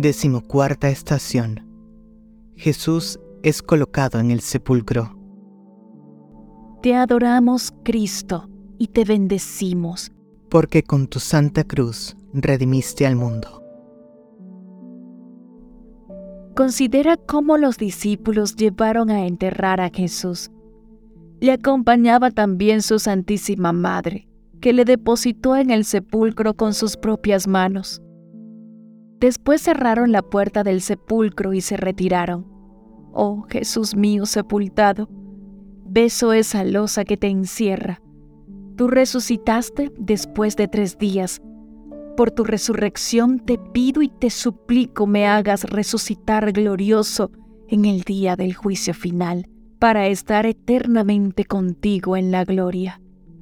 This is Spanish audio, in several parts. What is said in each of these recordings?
Decimocuarta estación. Jesús es colocado en el sepulcro. Te adoramos, Cristo, y te bendecimos. Porque con tu santa cruz redimiste al mundo. Considera cómo los discípulos llevaron a enterrar a Jesús. Le acompañaba también su Santísima Madre, que le depositó en el sepulcro con sus propias manos. Después cerraron la puerta del sepulcro y se retiraron. Oh Jesús mío sepultado, beso esa losa que te encierra. Tú resucitaste después de tres días. Por tu resurrección te pido y te suplico me hagas resucitar glorioso en el día del juicio final, para estar eternamente contigo en la gloria,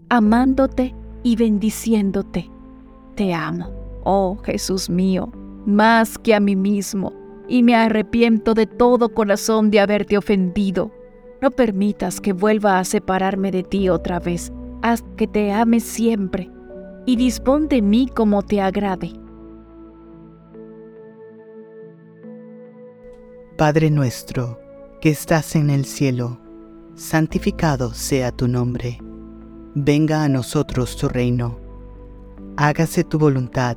amándote y bendiciéndote. Te amo, oh Jesús mío, más que a mí mismo, y me arrepiento de todo corazón de haberte ofendido. No permitas que vuelva a separarme de ti otra vez, haz que te ame siempre, y dispón de mí como te agrade. Padre nuestro, que estás en el cielo, santificado sea tu nombre. Venga a nosotros tu reino. Hágase tu voluntad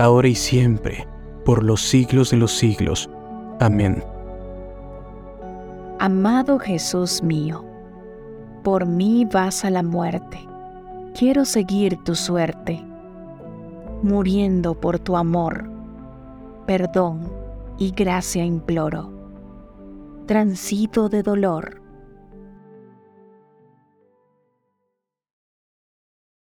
ahora y siempre, por los siglos de los siglos. Amén. Amado Jesús mío, por mí vas a la muerte. Quiero seguir tu suerte, muriendo por tu amor. Perdón y gracia imploro. Transito de dolor,